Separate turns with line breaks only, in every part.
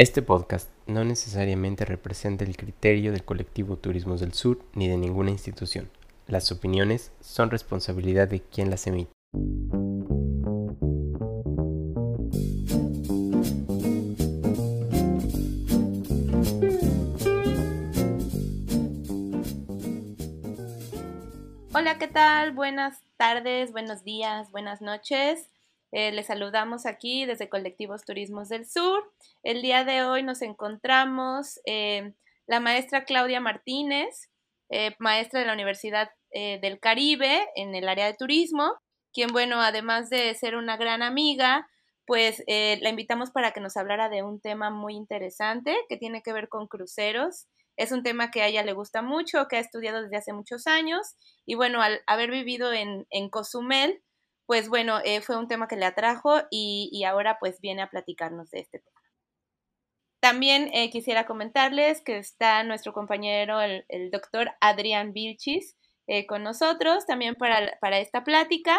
Este podcast no necesariamente representa el criterio del colectivo Turismos del Sur ni de ninguna institución. Las opiniones son responsabilidad de quien las emite.
Hola, ¿qué tal? Buenas tardes, buenos días, buenas noches. Eh, les saludamos aquí desde Colectivos Turismos del Sur. El día de hoy nos encontramos eh, la maestra Claudia Martínez, eh, maestra de la Universidad del Caribe en el área de turismo, quien, bueno, además de ser una gran amiga, pues la invitamos para que nos hablara de un tema muy interesante que tiene que ver con cruceros. Es un tema que a ella le gusta mucho, que ha estudiado desde hace muchos años y bueno, al haber vivido en, en Cozumel, pues bueno, eh, fue un tema que le atrajo y, ahora pues viene a platicarnos de este tema. También eh, quisiera comentarles que está nuestro compañero, el, doctor Adrián Vilchis, eh, con nosotros también para, para esta plática.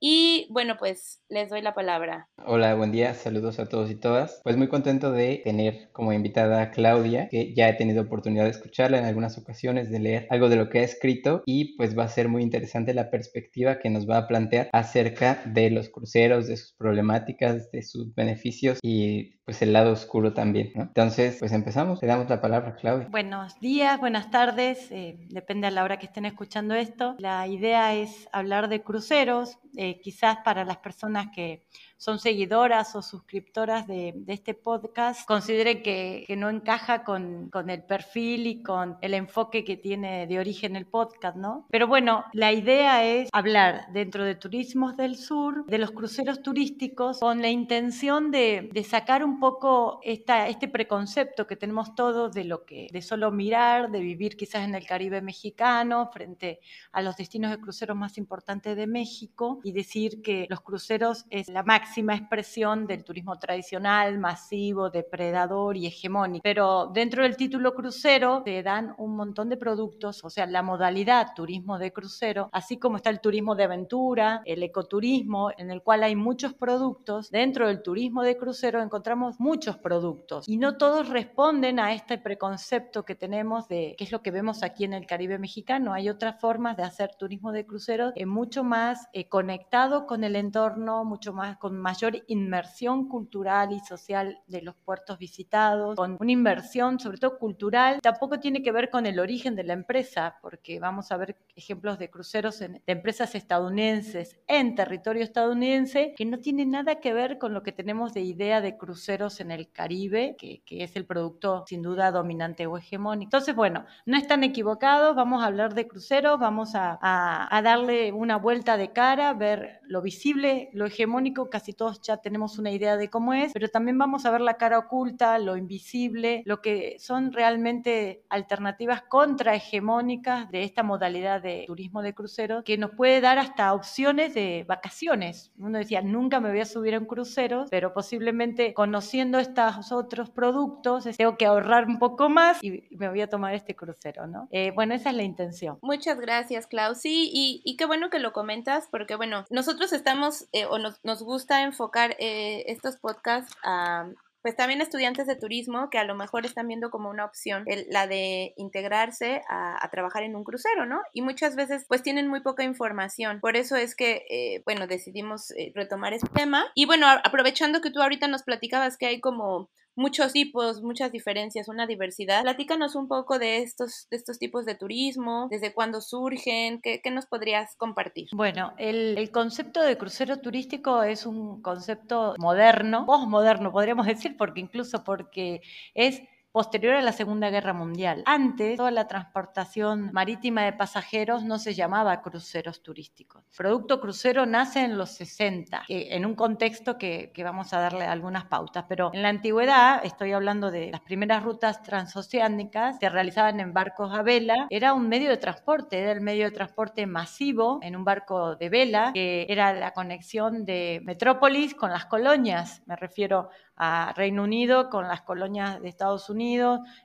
Y bueno, pues les doy la palabra.
Hola, buen día, saludos a todos y todas. Pues muy contento de tener como invitada a Claudia, que ya he tenido oportunidad de escucharla en algunas ocasiones, de leer algo de lo que ha escrito y pues va a ser muy interesante la perspectiva que nos va a plantear acerca de los cruceros, de sus problemáticas, de sus beneficios y pues el lado oscuro también. Entonces, pues empezamos, te damos la palabra, Claudia.
Buenos días, buenas tardes, eh, depende a la hora que estén escuchando esto. La idea es hablar de cruceros, eh, quizás para las personas que son seguidoras o suscriptoras de, este podcast consideren que, no encaja con, el perfil y con el enfoque que tiene de origen el podcast, ¿no? Pero bueno, la idea es hablar dentro de Turismos del Sur, de los cruceros turísticos, con la intención de, sacar un poco esta, este preconcepto que tenemos todos de lo que, de solo mirar, de vivir quizás en el Caribe mexicano, frente a los destinos de cruceros más importantes de México, y decir que los cruceros es la máxima máxima expresión del turismo tradicional, masivo, depredador y hegemónico. Pero dentro del título crucero te dan un montón de productos, o sea, la modalidad turismo de crucero, así como está el turismo de aventura, el ecoturismo, en el cual hay muchos productos. Dentro del turismo de crucero encontramos muchos productos y no todos responden a este preconcepto que tenemos de qué es lo que vemos aquí en el Caribe mexicano. Hay otras formas de hacer turismo de crucero eh, mucho más eh, conectado con el entorno, mucho más con mayor inmersión cultural y social de los puertos visitados, con una inversión sobre todo cultural. Tampoco tiene que ver con el origen de la empresa, porque vamos a ver ejemplos de cruceros de empresas estadounidenses en territorio estadounidense que no tienen nada que ver con lo que tenemos de idea de cruceros en el Caribe, que, es el producto sin duda dominante o hegemónico. Entonces, bueno, no están equivocados, vamos a hablar de cruceros, vamos a, a darle una vuelta de cara, ver lo visible, lo hegemónico, casi todos ya tenemos una idea de cómo es, pero también vamos a ver la cara oculta, lo invisible, lo que son realmente alternativas contrahegemónicas de esta modalidad de turismo de cruceros que nos puede dar hasta opciones de vacaciones. Uno decía, nunca me voy a subir a un crucero, pero posiblemente conociendo estos otros productos, tengo que ahorrar un poco más y me voy a tomar este crucero, ¿no? Eh, bueno, esa es la intención.
Muchas gracias, Clau. Sí, y, qué bueno que lo comentas, porque bueno, nosotros estamos eh, o nos, nos gusta enfocar eh, estos podcasts a pues también estudiantes de turismo que a lo mejor están viendo como una opción la de integrarse a, trabajar en un crucero, ¿no? Y muchas veces pues tienen muy poca información. Por eso es que, eh, bueno, decidimos eh, retomar este tema. Y bueno, aprovechando que tú ahorita nos platicabas que hay como muchos tipos, muchas diferencias, una diversidad. Platícanos un poco de estos, de estos tipos de turismo, desde cuándo surgen, qué, nos podrías compartir.
Bueno, el, el, concepto de crucero turístico es un concepto moderno, postmoderno podríamos decir, porque incluso porque es posterior a la Segunda Guerra Mundial. Antes, toda la transportación marítima de pasajeros no se llamaba cruceros turísticos. El producto crucero nace en los 60, en un contexto que, vamos a darle algunas pautas, pero en la antigüedad, estoy hablando de las primeras rutas transoceánicas, se realizaban en barcos a vela, era un medio de transporte, era el medio de transporte masivo en un barco de vela, que era la conexión de Metrópolis con las colonias, me refiero a Reino Unido con las colonias de Estados Unidos,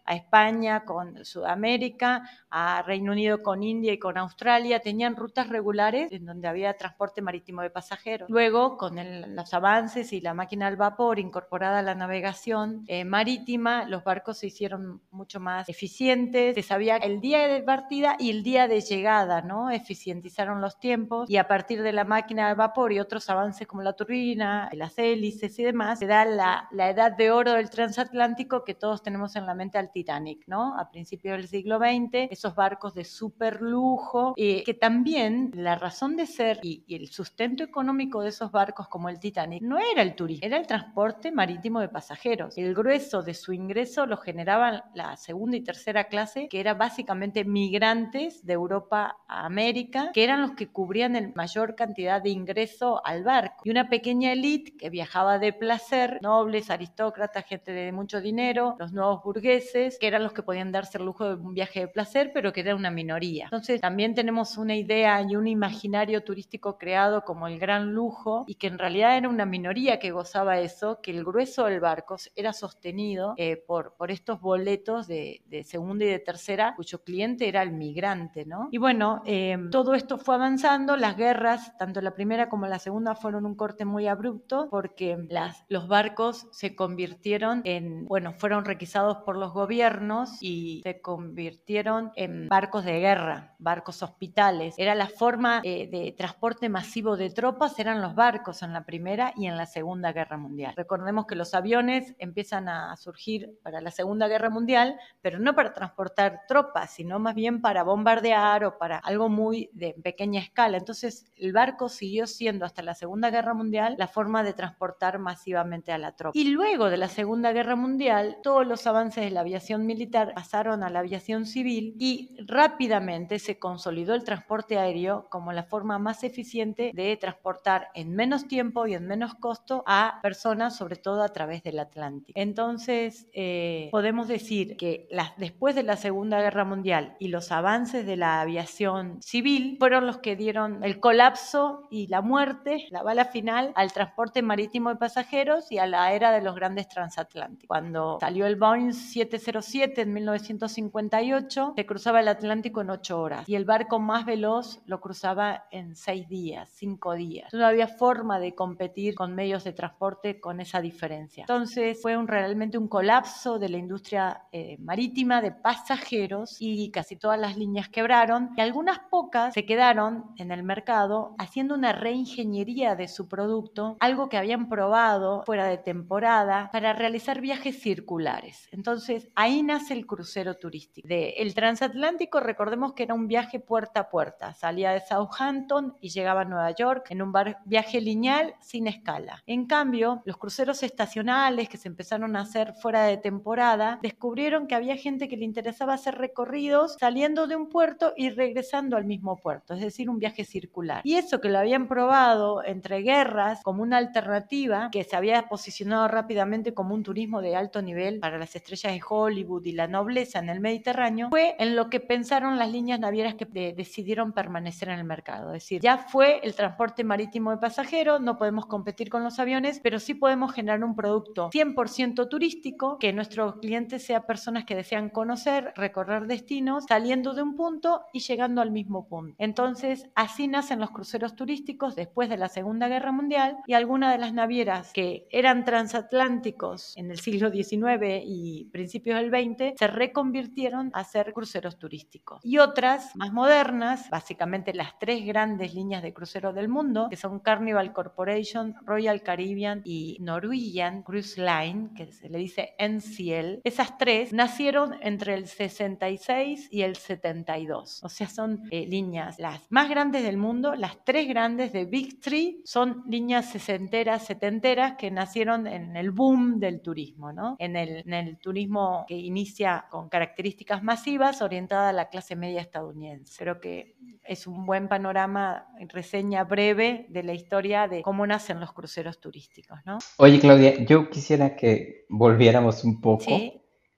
a España con Sudamérica, a Reino Unido con India y con Australia, tenían rutas regulares en donde había transporte marítimo de pasajeros. Luego, con los avances y la máquina al vapor incorporada a la navegación eh, marítima, los barcos se hicieron mucho más eficientes, se sabía el día de partida y el día de llegada, ¿no? Eficientizaron los tiempos y a partir de la máquina al vapor y otros avances como la turbina, las hélices y demás, se da la la, edad de oro del transatlántico que todos tenemos en la mente al Titanic, ¿no? A principios del siglo XX, esos barcos de súper lujo, eh, que también la razón de ser y, el sustento económico de esos barcos como el Titanic no era el turismo, era el transporte marítimo de pasajeros. El grueso de su ingreso lo generaban la segunda y tercera clase, que era básicamente migrantes de Europa a América, que eran los que cubrían el mayor cantidad de ingreso al barco. Y una pequeña élite que viajaba de placer, noble aristócratas, gente de mucho dinero, los nuevos burgueses, que eran los que podían darse el lujo de un viaje de placer, pero que era una minoría. Entonces también tenemos una idea y un imaginario turístico creado como el gran lujo y que en realidad era una minoría que gozaba eso, que el grueso del barco era sostenido eh, por, por estos boletos de, segunda y de tercera, cuyo cliente era el migrante, ¿no? Y bueno, eh, todo esto fue avanzando, las guerras, tanto la primera como la segunda, fueron un corte muy abrupto porque las, los barcos se convirtieron en, bueno, fueron requisados por los gobiernos y se convirtieron en barcos de guerra, barcos hospitales. Era la forma eh, de transporte masivo de tropas, eran los barcos en la Primera y en la Segunda Guerra Mundial. Recordemos que los aviones empiezan a surgir para la Segunda Guerra Mundial, pero no para transportar tropas, sino más bien para bombardear o para algo muy de pequeña escala. Entonces, el barco siguió siendo hasta la Segunda Guerra Mundial la forma de transportar masivamente a la tropa. Y luego de la Segunda Guerra Mundial, todos los avances de la aviación militar pasaron a la aviación civil y rápidamente se consolidó el transporte aéreo como la forma más eficiente de transportar en menos tiempo y en menos costo a personas, sobre todo a través del Atlántico. Entonces, eh, podemos decir que las, después de la Segunda Guerra Mundial y los avances de la aviación civil fueron los que dieron el colapso y la muerte, la bala final, al transporte marítimo de pasajeros y a la era de los grandes transatlánticos. Cuando salió el Boeing 707 en 1958, se cruzaba el Atlántico en ocho horas y el barco más veloz lo cruzaba en seis días, cinco días. No había forma de competir con medios de transporte con esa diferencia. Entonces fue un, realmente un colapso de la industria eh, marítima de pasajeros y casi todas las líneas quebraron y algunas pocas se quedaron en el mercado haciendo una reingeniería de su producto, algo que habían probado fuera de temporada para realizar viajes circulares. Entonces, ahí nace el crucero turístico. El transatlántico, recordemos que era un viaje puerta a puerta. Salía de Southampton y llegaba a Nueva York en un viaje lineal sin escala. En cambio, los cruceros estacionales que se empezaron a hacer fuera de temporada, descubrieron que había gente que le interesaba hacer recorridos saliendo de un puerto y regresando al mismo puerto, es decir, un viaje circular. Y eso que lo habían probado entre guerras como una alternativa que se había posicionado rápidamente como un turismo de alto nivel para las estrellas de Hollywood y la nobleza en el Mediterráneo, fue en lo que pensaron las líneas navieras que decidieron permanecer en el mercado. Es decir, ya fue el transporte marítimo de pasajeros, no podemos competir con los aviones, pero sí podemos generar un producto 100% turístico, que nuestros clientes sean personas que desean conocer, recorrer destinos, saliendo de un punto y llegando al mismo punto. Entonces, así nacen los cruceros turísticos después de la Segunda Guerra Mundial y algunas de las navieras que eran trans atlánticos en el siglo XIX y principios del XX se reconvirtieron a ser cruceros turísticos. Y otras más modernas, básicamente las tres grandes líneas de crucero del mundo, que son Carnival Corporation, Royal Caribbean y Norwegian Cruise Line, que se le dice NCL, esas tres nacieron entre el 66 y el 72. O sea, son eh, líneas las más grandes del mundo, las tres grandes de Big Three son líneas sesenteras, setenteras que nacieron en en el boom del turismo, ¿no? En el, turismo que inicia con características masivas orientada a la clase media estadounidense. Creo que es un buen panorama, reseña breve de la historia de cómo nacen los cruceros turísticos, ¿no?
Oye, Claudia, yo quisiera que volviéramos un poco.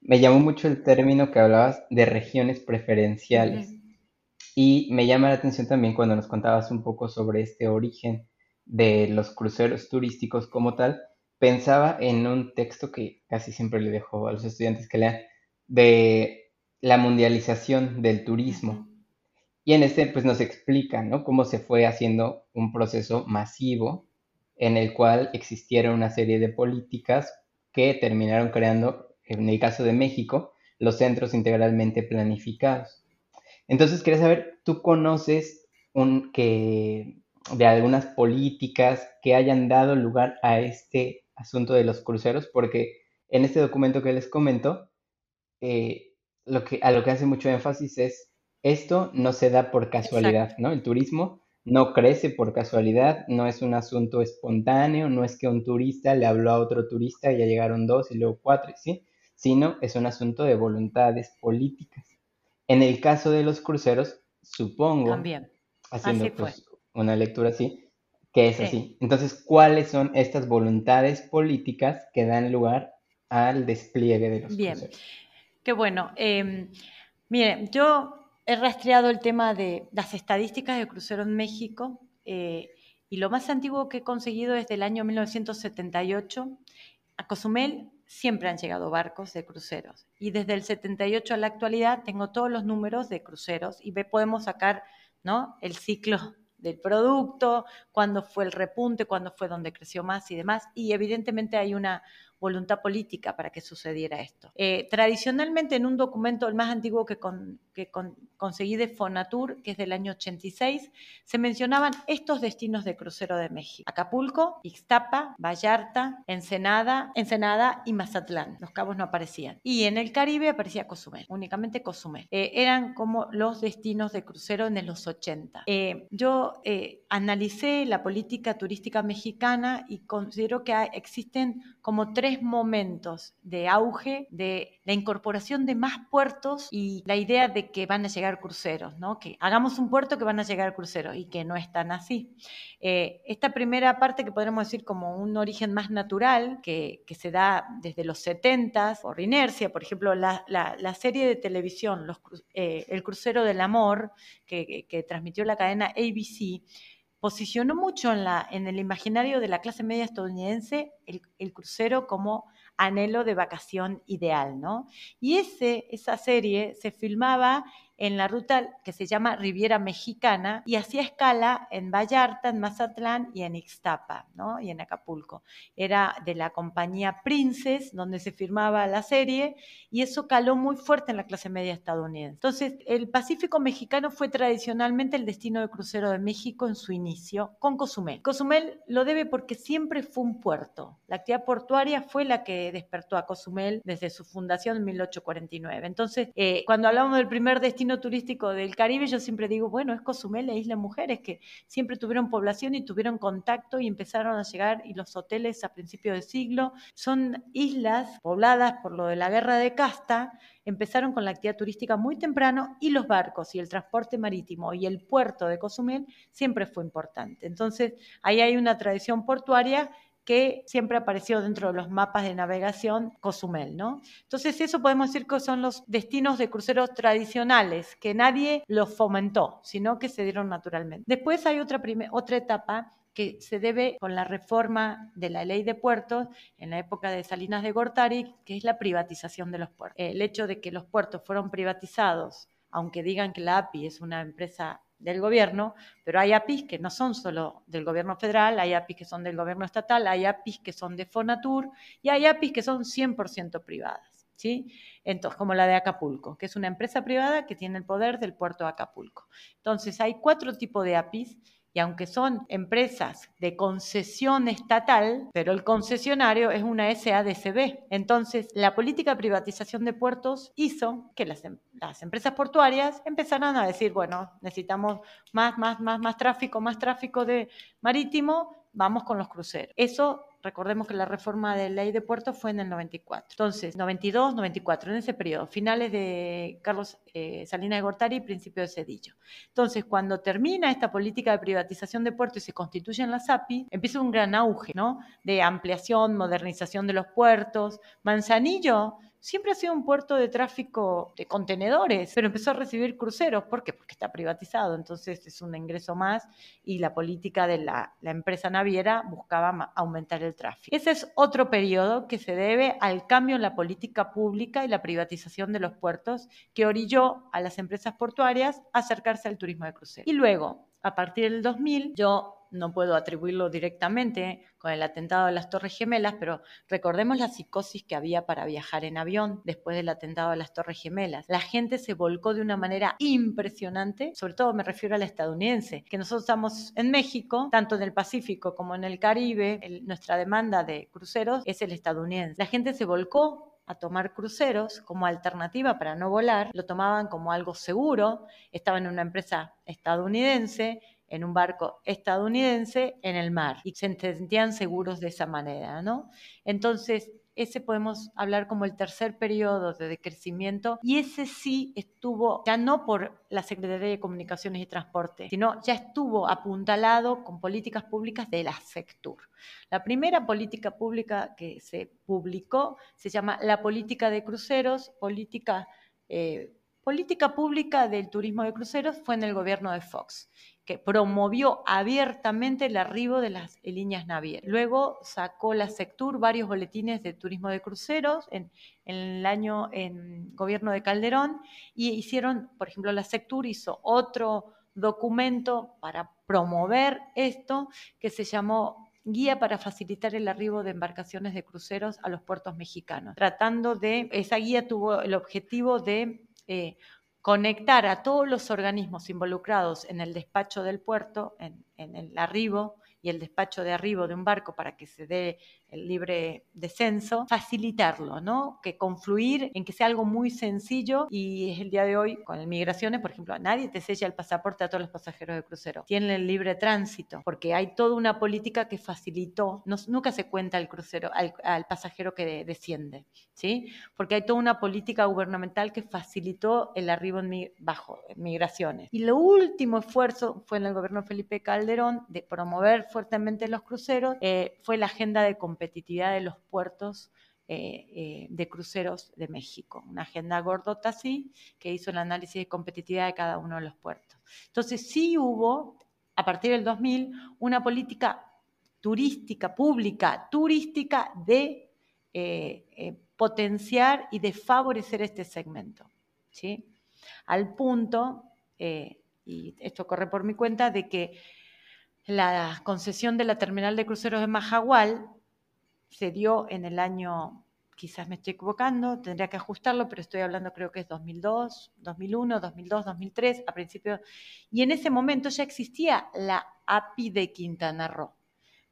Me llamó mucho el término que hablabas de regiones preferenciales. Y me llama la atención también cuando nos contabas un poco sobre este origen de los cruceros turísticos como tal, pensaba en un texto que casi siempre le dejo a los estudiantes que lean, de la mundialización del turismo. Y en este pues nos explica, ¿no? Cómo se fue haciendo un proceso masivo en el cual existieron una serie de políticas que terminaron creando, en el caso de México, los centros integralmente planificados. Entonces, quería saber, ¿tú conoces un, que, de algunas políticas que hayan dado lugar a este asunto de los cruceros? Porque en este documento que les comento, eh, lo que, a lo que hace mucho énfasis es esto no se da por casualidad, ¿no? El turismo no crece por casualidad, no es un asunto espontáneo, no es que un turista le habló a otro turista y ya llegaron dos y luego cuatro, ¿sí? Sino es un asunto de voluntades políticas. En el caso de los cruceros, supongo,
También.
haciendo pues, una lectura así, que es así. Entonces, ¿cuáles son estas voluntades políticas que dan lugar al despliegue de los
Bien.
cruceros?
Qué bueno. Eh, mire, yo he rastreado el tema de las estadísticas de crucero en México eh, y lo más antiguo que he conseguido es del año 1978. A Cozumel siempre han llegado barcos de cruceros y desde el 78 a la actualidad tengo todos los números de cruceros y podemos sacar ¿no? el ciclo del producto, cuándo fue el repunte, cuándo fue donde creció más y demás. Y evidentemente hay una voluntad política para que sucediera esto. Eh, tradicionalmente en un documento, el más antiguo que, conseguí de Fonatur, que es del año 86, se mencionaban estos destinos de crucero de México. Acapulco, Ixtapa, Vallarta, Ensenada, Ensenada y Mazatlán. Los cabos no aparecían. Y en el Caribe aparecía Cozumel, únicamente Cozumel. Eh, eran como los destinos de crucero en los 80. Eh, yo analicé la política turística mexicana y considero que existen como tres momentos de auge de la incorporación de más puertos y la idea de que van a llegar cruceros, ¿no? que hagamos un puerto que van a llegar cruceros y que no es tan así. Eh, esta primera parte que podríamos decir como un origen más natural, que, que se da desde los 70 por inercia, por ejemplo, la, la, serie de televisión eh, El crucero del amor, que, que transmitió la cadena ABC, posicionó mucho en, la, en el imaginario de la clase media estadounidense el, el, crucero como anhelo de vacación ideal, ¿no? Y ese, esa serie se filmaba en la ruta que se llama Riviera Mexicana y hacía escala en Vallarta, en Mazatlán y en Ixtapa, ¿no? Y en Acapulco. Era de la compañía Princess, donde se firmaba la serie, y eso caló muy fuerte en la clase media estadounidense. Entonces, el Pacífico mexicano fue tradicionalmente el destino de crucero de México en su inicio, con Cozumel. Cozumel lo debe porque siempre fue un puerto. La actividad portuaria fue la que despertó a Cozumel desde su fundación en 1849. Entonces, eh, cuando hablamos del primer destino turístico del Caribe, yo siempre digo, bueno, es Cozumel e Isla Mujeres, que siempre tuvieron población y tuvieron contacto y empezaron a llegar, y los hoteles a principios de siglo, son islas pobladas por lo de la guerra de casta, empezaron con la actividad turística muy temprano y los barcos y el transporte marítimo y el puerto de Cozumel siempre fue importante. Entonces, ahí hay una tradición portuaria que siempre apareció dentro de los mapas de navegación Cozumel, ¿no? Entonces eso podemos decir que son los destinos de cruceros tradicionales, que nadie los fomentó, sino que se dieron naturalmente. Después hay otra, otra etapa que se debe con la reforma de la ley de puertos en la época de Salinas de Gortari, que es la privatización de los puertos. El hecho de que los puertos fueron privatizados, aunque digan que la API es una empresa del gobierno, pero hay APIs que no son solo del gobierno federal, hay APIs que son del gobierno estatal, hay APIs que son de Fonatur y hay APIs que son 100% privadas, ¿sí? Entonces, como la de Acapulco, que es una empresa privada que tiene el poder del puerto de Acapulco. Entonces, hay cuatro tipos de APIs y aunque son empresas de concesión estatal, pero el concesionario es una SADCB. Entonces, la política de privatización de puertos hizo que las, em, las, empresas portuarias empezaran a decir, bueno, necesitamos más, más, más, más tráfico, más tráfico de marítimo, vamos con los cruceros. Eso Recordemos que la reforma de ley de puertos fue en el 94. Entonces, 92, 94, en ese periodo, finales de Carlos eh, Salinas de Gortari y principio de Cedillo. Entonces, cuando termina esta política de privatización de puertos y se constituyen las API, empieza un gran auge, ¿no? De ampliación, modernización de los puertos. Manzanillo siempre ha sido un puerto de tráfico de contenedores, pero empezó a recibir cruceros. ¿Por qué? Porque está privatizado, entonces es un ingreso más y la política de la, empresa naviera buscaba aumentar el tráfico. Ese es otro periodo que se debe al cambio en la política pública y la privatización de los puertos que orilló a las empresas portuarias a acercarse al turismo de crucero. Y luego, a partir del 2000, yo no puedo atribuirlo directamente con el atentado de las Torres Gemelas, pero recordemos la psicosis que había para viajar en avión después del atentado de las Torres Gemelas. La gente se volcó de una manera impresionante, sobre todo me refiero a la estadounidense, que nosotros estamos en México, tanto en el Pacífico como en el Caribe, nuestra demanda de cruceros es el estadounidense. La gente se volcó a tomar cruceros como alternativa para no volar, lo tomaban como algo seguro, estaban en una empresa estadounidense, en un barco estadounidense en el mar y se sentían seguros de esa manera, ¿no? Entonces, ese podemos hablar como el tercer periodo de decrecimiento y ese sí estuvo ya no por la Secretaría de Comunicaciones y Transporte, sino ya estuvo apuntalado con políticas públicas de la Sectur. La primera política pública que se publicó se llama la política de cruceros, política eh, política pública del turismo de cruceros fue en el gobierno de Fox, que promovió abiertamente el arribo de las líneas navieras. Luego sacó la Sectur varios boletines de turismo de cruceros en, el año en gobierno de Calderón y hicieron, por ejemplo, la Sectur hizo otro documento para promover esto que se llamó guía para facilitar el arribo de embarcaciones de cruceros a los puertos mexicanos, tratando de, esa guía tuvo el objetivo de eh, conectar a todos los organismos involucrados en el despacho del puerto, en, en el arribo y el despacho de arribo de un barco para que se dé el libre descenso, facilitarlo, ¿no? Que confluir en que sea algo muy sencillo y es el día de hoy con migraciones, por ejemplo, nadie te sella el pasaporte a todos los pasajeros de crucero. Tienen el libre tránsito porque hay toda una política que facilitó, nunca se cuenta el crucero, al, pasajero que desciende, ¿sí? Porque hay toda una política gubernamental que facilitó el arribo en bajo migraciones. Y el último esfuerzo fue en el gobierno de Felipe Calderón de promover fuertemente los cruceros, eh, fue la agenda de competitividad de los puertos eh, eh, de cruceros de México. Una agenda gordota así, que hizo el análisis de competitividad de cada uno de los puertos. Entonces sí hubo, a partir del 2000, una política turística, pública, turística de potenciar y de favorecer este segmento. ¿sí? Al punto, y esto corre por mi cuenta, de que la concesión de la terminal de cruceros de Majagual se dio en el año, quizás me estoy equivocando, tendría que ajustarlo, pero estoy hablando creo que es 2002, 2001, 2002, 2003, a principio, y en ese momento ya existía la API de Quintana Roo,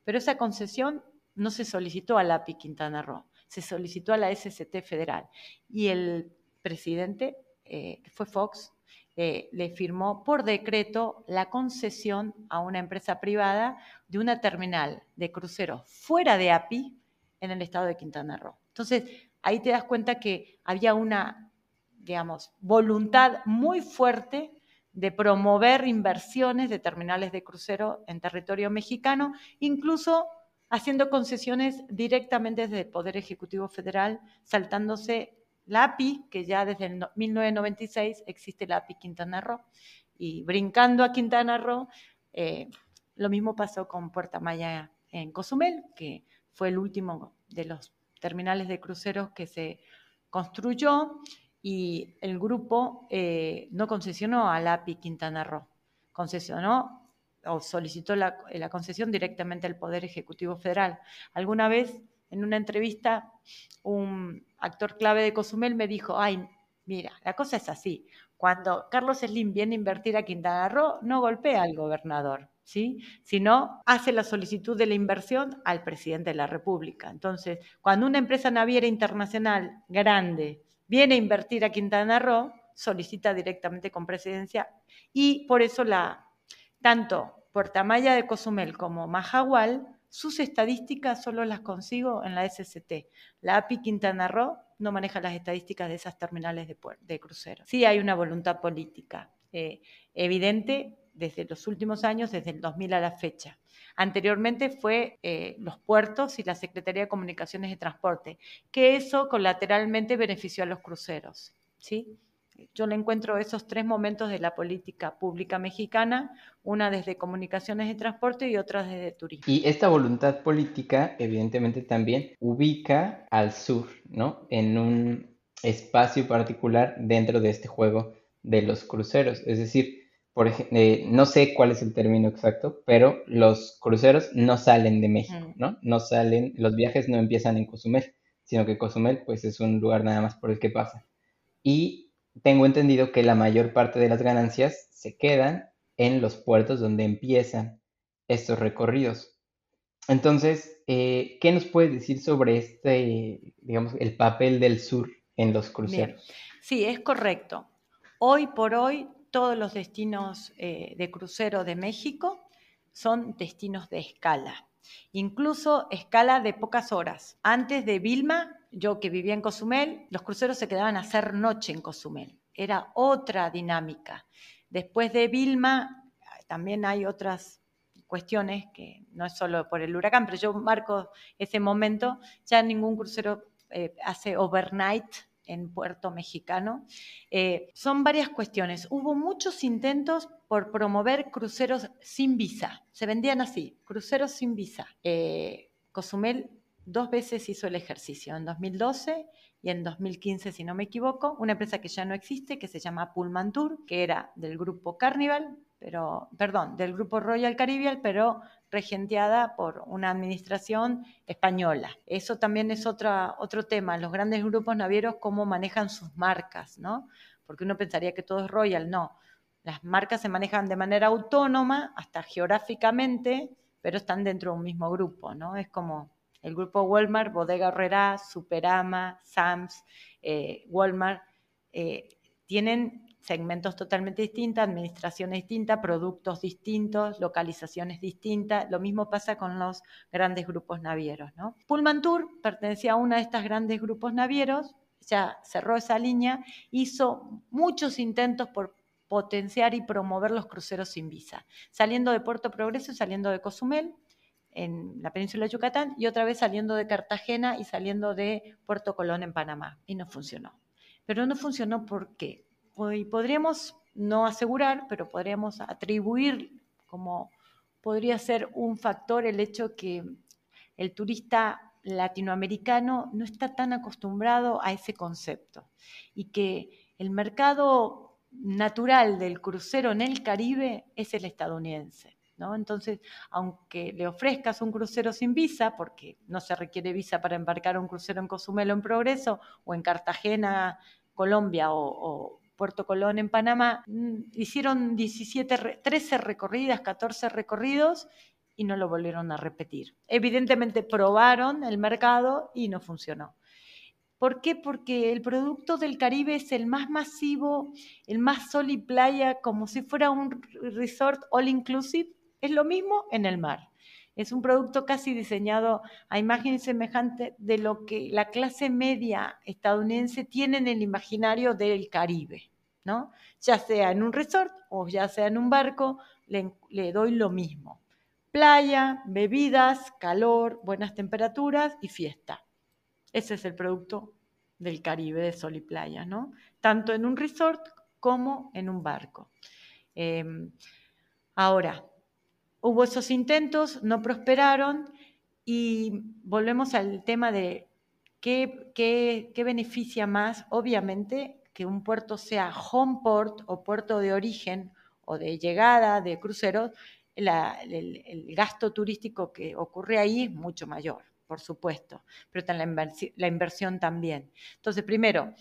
pero esa concesión no se solicitó a la API Quintana Roo, se solicitó a la SCT federal, y el presidente, eh, que fue Fox, eh, le firmó por decreto la concesión a una empresa privada de una terminal de cruceros fuera de API en el estado de Quintana Roo. Entonces, ahí te das cuenta que había una, digamos, voluntad muy fuerte de promover inversiones de terminales de crucero en territorio mexicano, incluso haciendo concesiones directamente desde el Poder Ejecutivo Federal, saltándose la API, que ya desde el 1996 existe la API Quintana Roo, y brincando a Quintana Roo, eh, lo mismo pasó con Puerta Maya en Cozumel, que fue el último de los terminales de cruceros que se construyó y el grupo eh, no concesionó a la API Quintana Roo, concesionó o solicitó la, la, concesión directamente al Poder Ejecutivo Federal. Alguna vez en una entrevista un actor clave de Cozumel me dijo, ay, mira, la cosa es así, cuando Carlos Slim viene a invertir a Quintana Roo, no golpea al gobernador, ¿sí? sino hace la solicitud de la inversión al presidente de la República. Entonces, cuando una empresa naviera internacional grande viene a invertir a Quintana Roo, solicita directamente con presidencia y por eso la, tanto Puerta Maya de Cozumel como Majagual, sus estadísticas solo las consigo en la SCT. La API Quintana Roo no maneja las estadísticas de esas terminales de, de crucero. Sí hay una voluntad política eh, evidente desde los últimos años, desde el 2000 a la fecha. Anteriormente fue eh, los puertos y la Secretaría de Comunicaciones y Transporte, que eso colateralmente benefició a los cruceros. ¿sí? Yo le encuentro esos tres momentos de la política pública mexicana, una desde comunicaciones y transporte y otra desde turismo.
Y esta voluntad política, evidentemente, también ubica al sur, ¿no? En un espacio particular dentro de este juego de los cruceros. Es decir, por eh, no sé cuál es el término exacto, pero los cruceros no salen de México, ¿no? No salen, los viajes no empiezan en Cozumel, sino que Cozumel pues es un lugar nada más por el que pasa. Y tengo entendido que la mayor parte de las ganancias se quedan en los puertos donde empiezan estos recorridos. Entonces, eh, ¿qué nos puedes decir sobre este, digamos, el papel del sur en los cruceros?
Sí, es correcto. Hoy por hoy, todos los destinos eh, de crucero de México son destinos de escala, incluso escala de pocas horas. Antes de Vilma, yo que vivía en Cozumel, los cruceros se quedaban a hacer noche en Cozumel. Era otra dinámica. Después de Vilma, también hay otras cuestiones que no es solo por el huracán, pero yo marco ese momento, ya ningún crucero eh, hace overnight en Puerto Mexicano. Eh, son varias cuestiones. Hubo muchos intentos por promover cruceros sin visa. Se vendían así, cruceros sin visa. Eh, Cozumel dos veces hizo el ejercicio, en 2012 y en 2015, si no me equivoco, una empresa que ya no existe, que se llama Pullman Tour, que era del grupo Carnival, pero, perdón, del grupo Royal Caribbean, pero regenteada por una administración española. Eso también es otro tema, los grandes grupos navieros, cómo manejan sus marcas, ¿no? Porque uno pensaría que todo es Royal, no. Las marcas se manejan de manera autónoma, hasta geográficamente, pero están dentro de un mismo grupo, ¿no? Es como el grupo Walmart, Bodega Herrera, Superama, Sams, eh, Walmart, eh, tienen segmentos totalmente distintos, administraciones distintas, productos distintos, localizaciones distintas. Lo mismo pasa con los grandes grupos navieros. ¿no? Pullman Tour pertenecía a uno de estos grandes grupos navieros, ya cerró esa línea, hizo muchos intentos por potenciar y promover los cruceros sin visa, saliendo de Puerto Progreso y saliendo de Cozumel, en la península de Yucatán y otra vez saliendo de Cartagena y saliendo de Puerto Colón en Panamá. Y no funcionó. Pero no funcionó porque hoy podríamos no asegurar, pero podríamos atribuir como podría ser un factor el hecho que el turista latinoamericano no está tan acostumbrado a ese concepto y que el mercado natural del crucero en el Caribe es el estadounidense. Entonces, aunque le ofrezcas un crucero sin visa, porque no se requiere visa para embarcar un crucero en Cozumel o en Progreso, o en Cartagena, Colombia, o, Puerto Colón en Panamá, mm, hicieron 17, 13 recorridas, 14 recorridos y no lo volvieron a repetir. Evidentemente probaron el mercado y no funcionó. ¿Por qué? Porque el producto del Caribe es el más masivo, el más sol y playa, como si fuera un resort all inclusive, es lo mismo en el mar. Es un producto casi diseñado a imagen semejante de lo que la clase media estadounidense tiene en el imaginario del Caribe, ¿no? Ya sea en un resort o ya sea en un barco, le, doy lo mismo. Playa, bebidas, calor, buenas temperaturas y fiesta. Ese es el producto del Caribe de sol y playa, ¿no? Tanto en un resort como en un barco. Em, ahora, hubo esos intentos, no prosperaron y volvemos al tema de qué, beneficia más, obviamente, que un puerto sea home port o puerto de origen o de llegada de cruceros, el, gasto turístico que ocurre ahí es mucho mayor, por supuesto, pero la, la inversión también. Entonces, primero,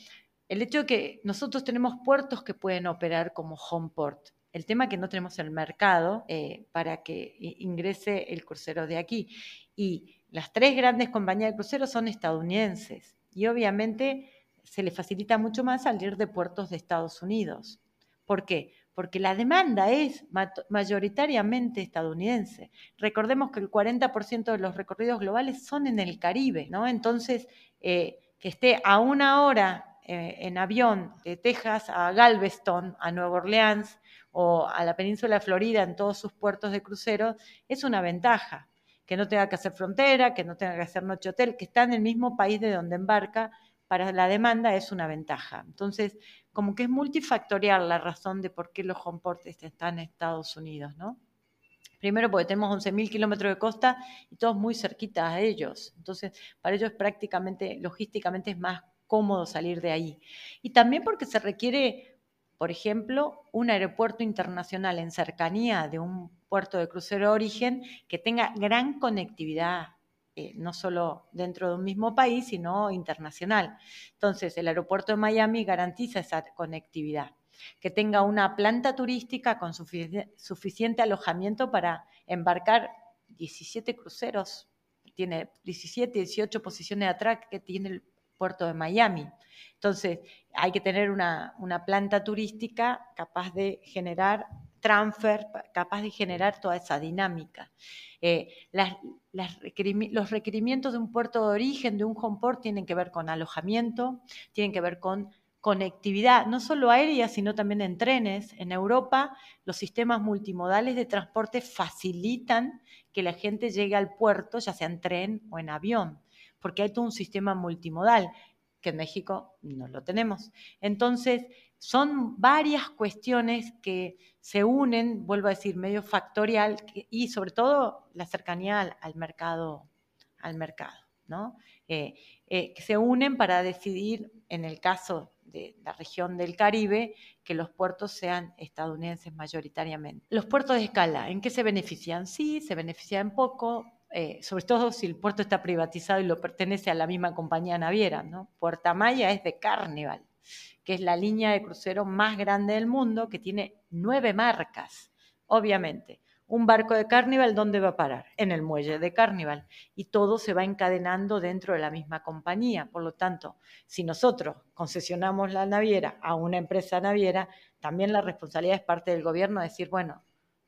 el hecho de que nosotros tenemos puertos que pueden operar como home port el tema es que no tenemos el mercado eh, para que ingrese el crucero de aquí. Y las tres grandes compañías de cruceros son estadounidenses. Y obviamente se le facilita mucho más salir de puertos de Estados Unidos. ¿Por qué? Porque la demanda es mayoritariamente estadounidense. Recordemos que el 40% de los recorridos globales son en el Caribe, ¿no? Entonces, eh, que esté a una hora eh, en avión de Texas a Galveston, a Nueva Orleans o a la península de Florida en todos sus puertos de crucero, es una ventaja. Que no tenga que hacer frontera, que no tenga que hacer noche hotel, que está en el mismo país de donde embarca, para la demanda es una ventaja. Entonces, como que es multifactorial la razón de por qué los homeports están en Estados Unidos, ¿no? Primero porque tenemos 11.000 kilómetros de costa y todos muy cerquitas a ellos. Entonces, para ellos prácticamente, logísticamente es más cómodo salir de ahí. Y también porque se requiere, por ejemplo, un aeropuerto internacional en cercanía de un puerto de crucero de origen que tenga gran conectividad eh, no solo dentro de un mismo país, sino internacional. Entonces, el aeropuerto de Miami garantiza esa conectividad, que tenga una planta turística con suficiente alojamiento para embarcar 17 cruceros, tiene 17, 18 posiciones de atrás que tiene el puerto de Miami. Entonces, hay que tener una, planta turística capaz de generar transfer, capaz de generar toda esa dinámica. Eh, los requerimientos de un puerto de origen, de un home port, tienen que ver con alojamiento, tienen que ver con conectividad, no solo aérea, sino también en trenes. En Europa, los sistemas multimodales de transporte facilitan que la gente llegue al puerto, ya sea en tren o en avión, porque hay todo un sistema multimodal que en México no lo tenemos. Entonces, son varias cuestiones que se unen, vuelvo a decir, medio factorial y sobre todo la cercanía al, mercado, al mercado, ¿no? Eh, eh, que se unen para decidir, en el caso de la región del Caribe, que los puertos sean estadounidenses mayoritariamente. Los puertos de escala, ¿en qué se benefician? Sí, se benefician poco, eh, sobre todo si el puerto está privatizado y lo pertenece a la misma compañía naviera, ¿no? Puerta Maya es de Carnival que es la línea de crucero más grande del mundo, que tiene nueve marcas, obviamente. Un barco de Carnival, ¿dónde va a parar? En el muelle de Carnival. Y todo se va encadenando dentro de la misma compañía. Por lo tanto, si nosotros concesionamos la naviera a una empresa naviera, también la responsabilidad es parte del gobierno decir, bueno,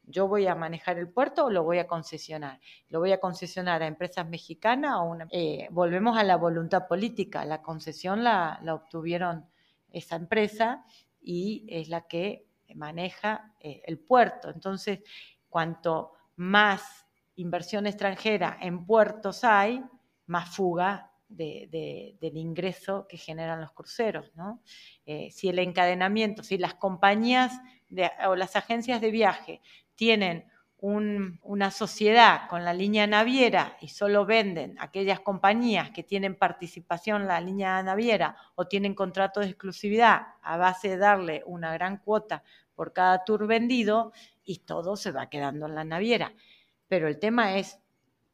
yo voy a manejar el puerto o lo voy a concesionar. Lo voy a concesionar a empresas mexicanas o una... Eh, volvemos a la voluntad política. La concesión la, obtuvieron esa empresa y es la que maneja eh, el puerto. Entonces, cuanto más inversión extranjera en puertos hay, más fuga del ingreso que generan los cruceros. ¿no? Eh, si el encadenamiento, si las compañías o las agencias de viaje tienen una sociedad con la línea naviera y solo venden aquellas compañías que tienen participación en la línea naviera o tienen contrato de exclusividad a base de darle una gran cuota por cada tour vendido y todo se va quedando en la naviera. Pero el tema es,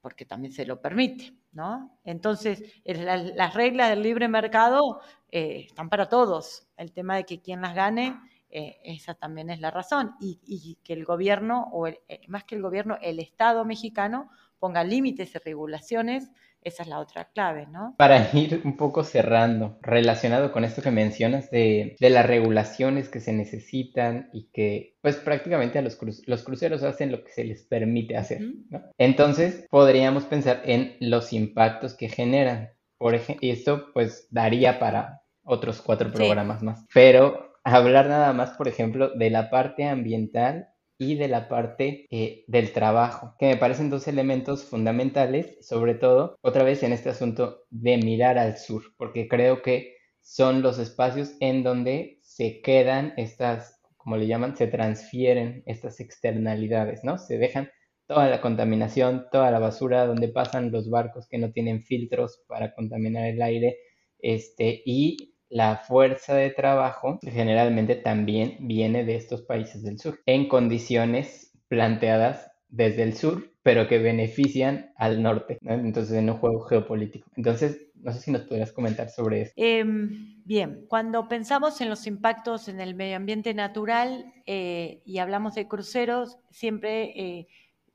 porque también se lo permite, ¿no? Entonces, las reglas del libre mercado eh, están para todos. El tema de que quien las gane eh, esa también es la razón. Y, que el gobierno, o eh, más que el gobierno, el Estado mexicano ponga límites y regulaciones, esa es la otra clave, ¿no?
Para ir un poco cerrando, relacionado con esto que mencionas de, las regulaciones que se necesitan y que pues prácticamente a los, los cruceros hacen lo que se les permite hacer, ¿no? Entonces podríamos pensar en los impactos que generan. Por ejemplo, y esto pues daría para otros cuatro programas más. Pero hablar nada más, por ejemplo, de la parte ambiental y de la parte eh, del trabajo, que me parecen dos elementos fundamentales, sobre todo, otra vez en este asunto de mirar al sur, porque creo que son los espacios en donde se quedan estas, como le llaman, se transfieren estas externalidades, ¿no? Se dejan toda la contaminación, toda la basura, donde pasan los barcos que no tienen filtros para contaminar el aire, este, y la fuerza de trabajo generalmente también viene de estos países del sur, en condiciones planteadas desde el sur, pero que benefician al norte, entonces en un juego geopolítico. Entonces, no sé si nos podrías comentar sobre eso.
Em, bien, cuando pensamos en los impactos en el medio ambiente natural eh, y hablamos de cruceros, siempre... Eh,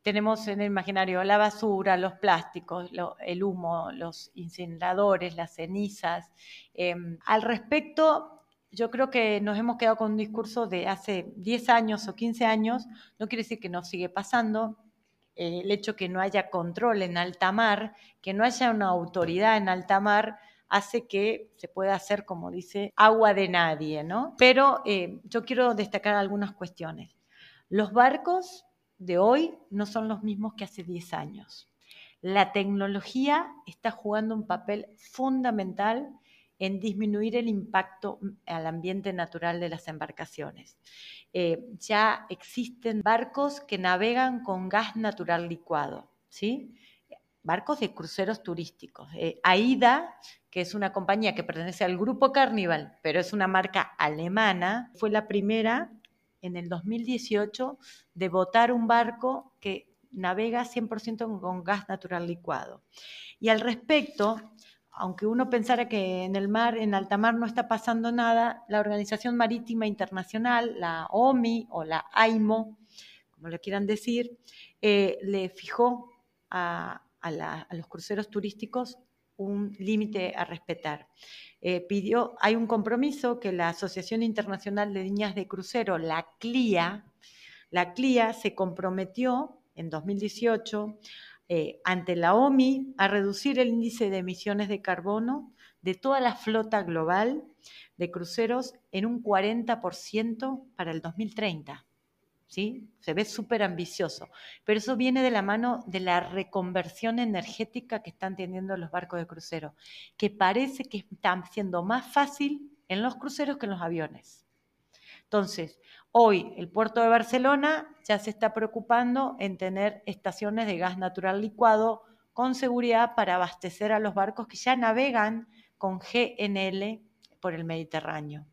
tenemos en el imaginario la basura, los plásticos, el humo, los incineradores, las cenizas. Em, al respecto, yo creo que nos hemos quedado con un discurso de hace 10 años o 15 años, no quiere decir que no sigue pasando. Eh, el hecho que no haya control en alta mar, que no haya una autoridad en alta mar, hace que se pueda hacer, como dice, agua de nadie, ¿no? Pero eh, yo quiero destacar algunas cuestiones. Los barcos de hoy no son los mismos que hace 10 años. La tecnología está jugando un papel fundamental en disminuir el impacto al ambiente natural de las embarcaciones. Eh, ya existen barcos que navegan con gas natural licuado, ¿sí? barcos de cruceros turísticos. Eh, AIDA, que es una compañía que pertenece al grupo Carnival, pero es una marca alemana, fue la primera en el 2018 de votar un barco que navega 100% con gas natural licuado. Y al respecto, aunque uno pensara que en el mar, en alta mar no está pasando nada, la Organización Marítima Internacional, la OMI o la AIMO, como le quieran decir, eh, le fijó a, los cruceros turísticos un límite a respetar. Eh, pidió, hay un compromiso que la Asociación Internacional de Líneas de Crucero, la CLIA, la CLIA se comprometió en 2018 eh, ante la OMI a reducir el índice de emisiones de carbono de toda la flota global de cruceros en un 40% para el 2030. ¿Sí? Se ve súper ambicioso, pero eso viene de la mano de la reconversión energética que están teniendo los barcos de crucero, que parece que están siendo más fácil en los cruceros que en los aviones. Entonces, Hoy el puerto de Barcelona ya se está preocupando en tener estaciones de gas natural licuado con seguridad para abastecer a los barcos que ya navegan con GNL por el Mediterráneo.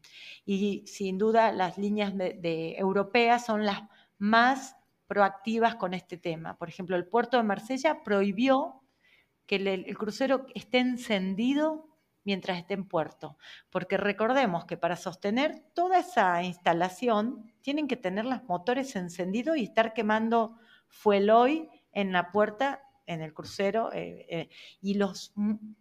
Y sin duda las líneas de, europeas son las más proactivas con este tema. Por ejemplo, el puerto de Marsella prohibió que el crucero esté encendido mientras esté en puerto. Porque recordemos que para sostener toda esa instalación tienen que tener los motores encendidos y estar quemando fuel hoy en la puerta en el crucero eh, eh, y los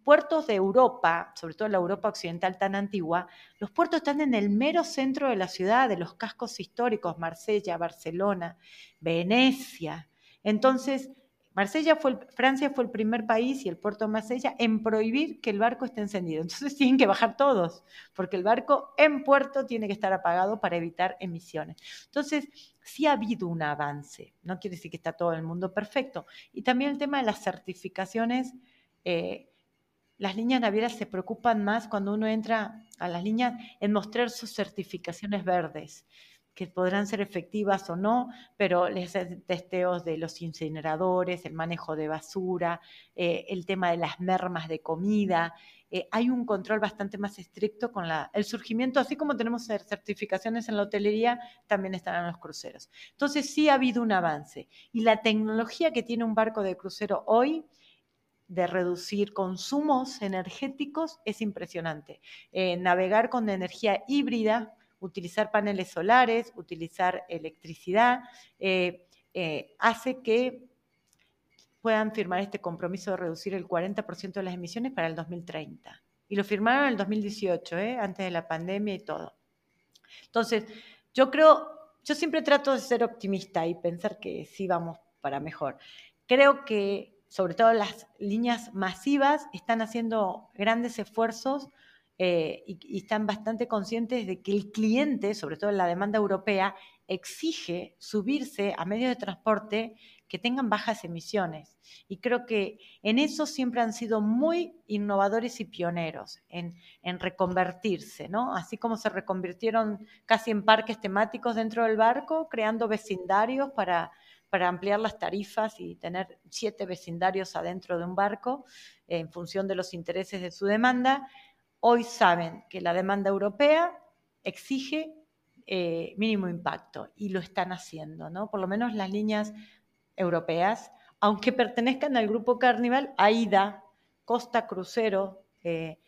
puertos de Europa, sobre todo la Europa occidental tan antigua, los puertos están en el mero centro de la ciudad, de los cascos históricos, Marsella, Barcelona, Venecia. Entonces, Marsella fue Francia fue el primer país y el puerto de Marsella en prohibir que el barco esté encendido. Entonces tienen que bajar todos, porque el barco en puerto tiene que estar apagado para evitar emisiones. Entonces, sí ha habido un avance. No quiere decir que está todo el mundo perfecto. Y también el tema de las certificaciones. Eh, las líneas navieras se preocupan más cuando uno entra a las líneas en mostrar sus certificaciones verdes que podrán ser efectivas o no, pero les testeos de los incineradores, el manejo de basura, eh, el tema de las mermas de comida. Eh, hay un control bastante más estricto con el surgimiento, así como tenemos certificaciones en la hotelería, también están en los cruceros. Entonces sí ha habido un avance. Y la tecnología que tiene un barco de crucero hoy de reducir consumos energéticos es impresionante. Eh, navegar con energía híbrida, utilizar paneles solares, utilizar electricidad, eh, eh, hace que puedan firmar este compromiso de reducir el 40% de las emisiones para el 2030. Y lo firmaron en el 2018, ¿eh? antes de la pandemia y todo. Entonces, yo creo, yo siempre trato de ser optimista y pensar que sí vamos para mejor. Creo que sobre todo las líneas masivas están haciendo grandes esfuerzos eh, y, están bastante conscientes de que el cliente, sobre todo en la demanda europea, exige subirse a medios de transporte que tengan bajas emisiones. Y creo que en eso siempre han sido muy innovadores y pioneros, en, reconvertirse, ¿no? Así como se reconvirtieron casi en parques temáticos dentro del barco, creando vecindarios para, para ampliar las tarifas y tener siete vecindarios adentro de un barco en función de los intereses de su demanda hoy saben que la demanda europea exige eh, mínimo impacto y lo están haciendo, ¿no? Por lo menos las líneas europeas, aunque pertenezcan al grupo Carnival, AIDA, Costa Crucero, eh,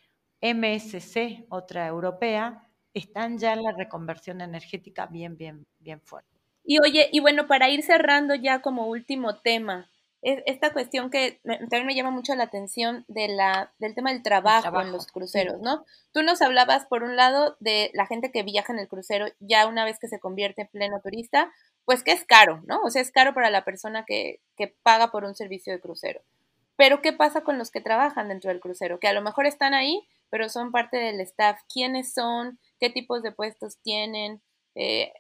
MSC, otra europea, están ya en la reconversión energética bien, bien, bien fuerte.
Y oye, y bueno, para ir cerrando ya como último tema, esta cuestión que también me llama mucho la atención de la, del tema del trabajo, en los cruceros, ¿no? Tú nos hablabas, por un lado, de la gente que viaja en el crucero ya una vez que se convierte en pleno turista, pues que es caro, ¿no? O sea, es caro para la persona que, que paga por un servicio de crucero. Pero ¿qué pasa con los que trabajan dentro del crucero? Que a lo mejor están ahí, pero son parte del staff. ¿Quiénes son? ¿Qué tipos de puestos tienen? Eh,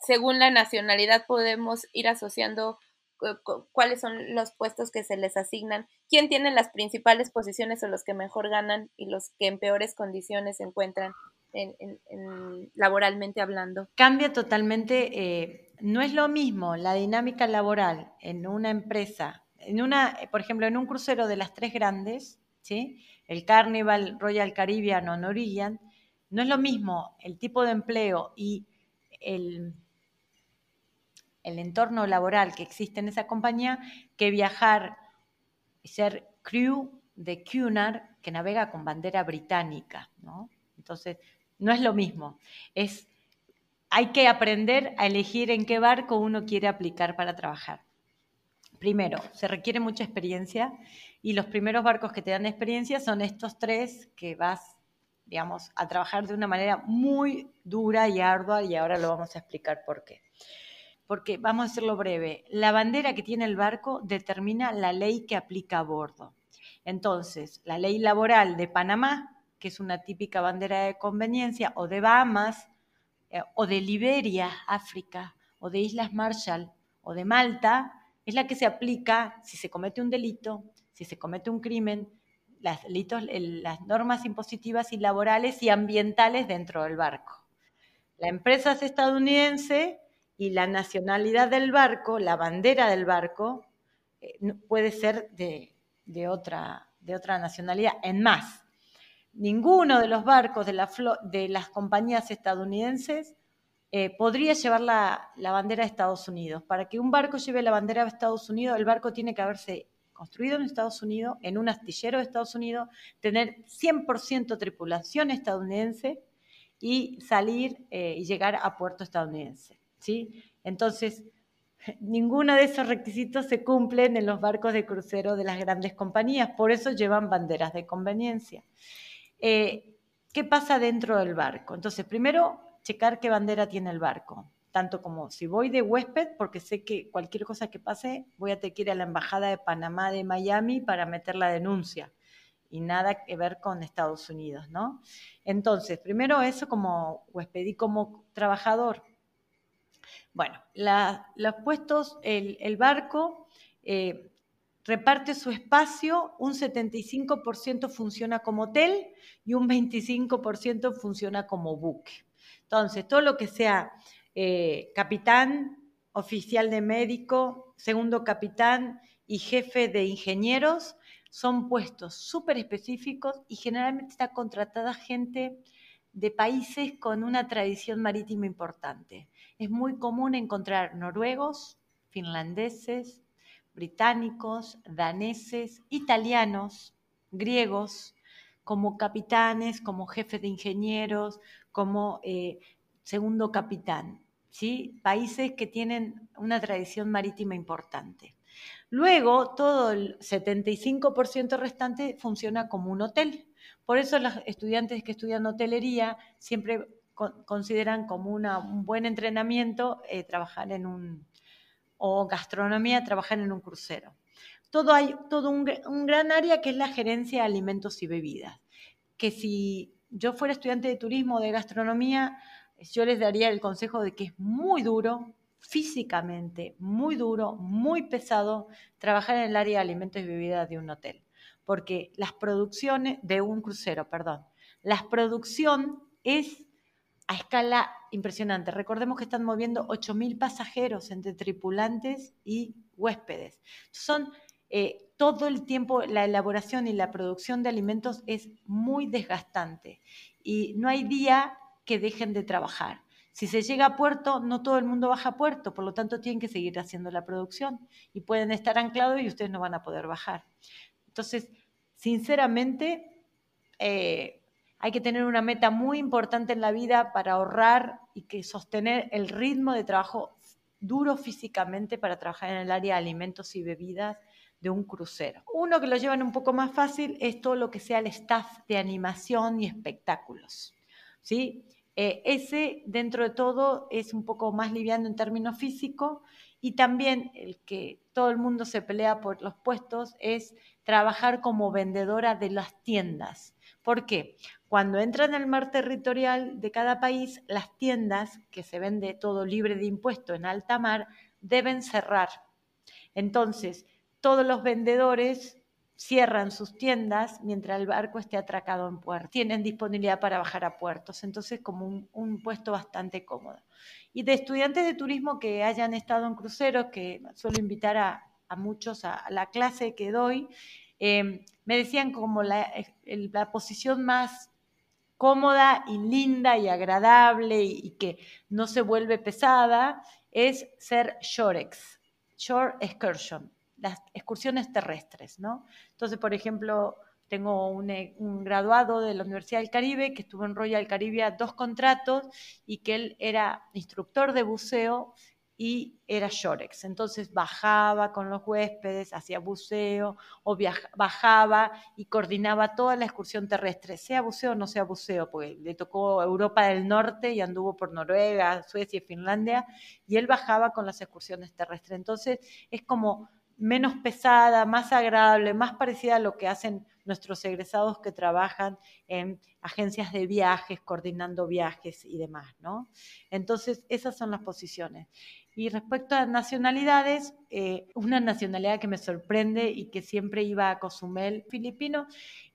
según la nacionalidad podemos ir asociando cuáles son los puestos que se les asignan, quién tiene las principales posiciones o los que mejor ganan y los que en peores condiciones se encuentran en, laboralmente hablando.
Cambia totalmente, eh, no es lo mismo la dinámica laboral en una empresa, en una, por ejemplo, en un crucero de las tres grandes, ¿sí? el Carnival, Royal Caribbean o Norwegian, no es lo mismo el tipo de empleo y el el entorno laboral que existe en esa compañía que viajar y ser crew de Cunard que navega con bandera británica, ¿no? Entonces, no es lo mismo. Es, hay que aprender a elegir en qué barco uno quiere aplicar para trabajar. Primero, se requiere mucha experiencia y los primeros barcos que te dan experiencia son estos tres que vas, digamos, a trabajar de una manera muy dura y ardua y ahora lo vamos a explicar por qué porque vamos a hacerlo breve, la bandera que tiene el barco determina la ley que aplica a bordo. Entonces, la ley laboral de Panamá, que es una típica bandera de conveniencia, o de Bahamas, eh, o de Liberia, África, o de Islas Marshall, o de Malta, es la que se aplica si se comete un delito, si se comete un crimen, las, las normas impositivas y laborales y ambientales dentro del barco. La empresa es estadounidense y la nacionalidad del barco, la bandera del barco, eh, puede ser de, otra, nacionalidad. En más, ninguno de los barcos de, las compañías estadounidenses eh, podría llevar la, la, bandera de Estados Unidos. Para que un barco lleve la bandera de Estados Unidos, el barco tiene que haberse construido en Estados Unidos, en un astillero de Estados Unidos, tener 100% tripulación estadounidense y salir eh, y llegar a puerto estadounidense. ¿Sí? Entonces, ninguno de esos requisitos se cumplen en los barcos de crucero de las grandes compañías, por eso llevan banderas de conveniencia. Eh, ¿Qué pasa dentro del barco? Entonces, primero, checar qué bandera tiene el barco, tanto como si voy de huésped, porque sé que cualquier cosa que pase, voy a tener que ir a la Embajada de Panamá de Miami para meter la denuncia y nada que ver con Estados Unidos, ¿no? Entonces, primero eso como huésped y como trabajador, bueno, los puestos, el, barco eh, reparte su espacio, un 75% funciona como hotel y un 25% funciona como buque. Entonces, todo lo que sea eh, capitán, oficial de médico, segundo capitán y jefe de ingenieros son puestos súper específicos y generalmente está contratada gente de países con una tradición marítima importante es muy común encontrar noruegos, finlandeses, británicos, daneses, italianos, griegos, como capitanes, como jefes de ingenieros, como eh, segundo capitán. ¿sí? Países que tienen una tradición marítima importante. Luego, todo el 75% restante funciona como un hotel. Por eso los estudiantes que estudian hotelería siempre consideran como un buen entrenamiento eh, trabajar en un, o gastronomía, trabajar en un crucero. Todo hay todo un, un, gran área que es la gerencia de alimentos y bebidas, que si yo fuera estudiante de turismo o de gastronomía, yo les daría el consejo de que es muy duro, físicamente, muy duro, muy pesado trabajar en el área de alimentos y bebidas de un hotel, porque las producciones, de un crucero, perdón, la producción es a escala impresionante. Recordemos que están moviendo 8.000 pasajeros entre tripulantes y huéspedes. Son eh, todo el tiempo la elaboración y la producción de alimentos es muy desgastante y no hay día que dejen de trabajar. Si se llega a puerto, no todo el mundo baja a puerto, por lo tanto tienen que seguir haciendo la producción y pueden estar anclados y ustedes no van a poder bajar. Entonces, sinceramente, eh, hay que tener una meta muy importante en la vida para ahorrar y que sostener el ritmo de trabajo duro físicamente para trabajar en el área de alimentos y bebidas de un crucero. Uno que lo llevan un poco más fácil es todo lo que sea el staff de animación y espectáculos. ¿sí? Eh, ese, dentro de todo, es un poco más liviano en términos físicos Y también el que todo el mundo se pelea por los puestos es trabajar como vendedora de las tiendas. ¿Por qué? Cuando entra en el mar territorial de cada país, las tiendas, que se vende todo libre de impuesto en alta mar, deben cerrar. Entonces, todos los vendedores cierran sus tiendas mientras el barco esté atracado en puerto. Tienen disponibilidad para bajar a puertos, entonces como un, puesto bastante cómodo. Y de estudiantes de turismo que hayan estado en cruceros, que suelo invitar a, muchos a, la clase que doy, eh, me decían como la, posición más cómoda y linda y agradable y, que no se vuelve pesada es ser shorex, shore excursion las excursiones terrestres, ¿no? Entonces, por ejemplo, tengo un, graduado de la Universidad del Caribe que estuvo en Royal Caribbean dos contratos y que él era instructor de buceo y era Shorex. Entonces bajaba con los huéspedes, hacía buceo o bajaba y coordinaba toda la excursión terrestre, sea buceo o no sea buceo, porque le tocó Europa del Norte y anduvo por Noruega, Suecia y Finlandia, y él bajaba con las excursiones terrestres. Entonces es como menos pesada, más agradable, más parecida a lo que hacen nuestros egresados que trabajan en agencias de viajes, coordinando viajes y demás, ¿no? Entonces, esas son las posiciones. Y respecto a nacionalidades, eh, una nacionalidad que me sorprende y que siempre iba a Cozumel, filipino.